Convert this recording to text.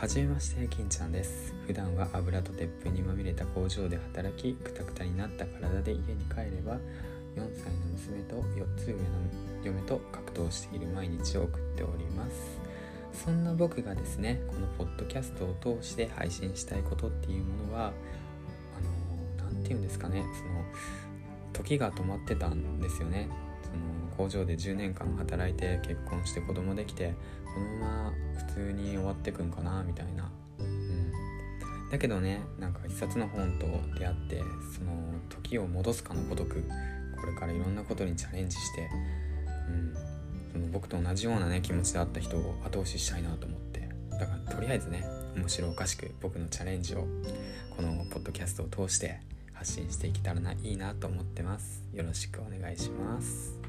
はじめまして金ちゃんです。普段は油と鉄粉にまみれた工場で働きくたくたになった体で家に帰れば4歳の娘と4つ上の嫁と格闘している毎日を送っております。そんな僕がですねこのポッドキャストを通して配信したいことっていうものはあの何て言うんですかねその時が止まってたんですよね。その工場で10年間働いて結婚して子供できてこのまま普通に終わってくんかなみたいな、うん、だけどねなんか一冊の本と出会ってその時を戻すかのごとくこれからいろんなことにチャレンジして、うん、その僕と同じようなね気持ちであった人を後押ししたいなと思って。だからとりあえずね面白おかしく僕のチャレンジをこのポッドキャストを通して発信していけたらないいなと思ってます。よろしくお願いします。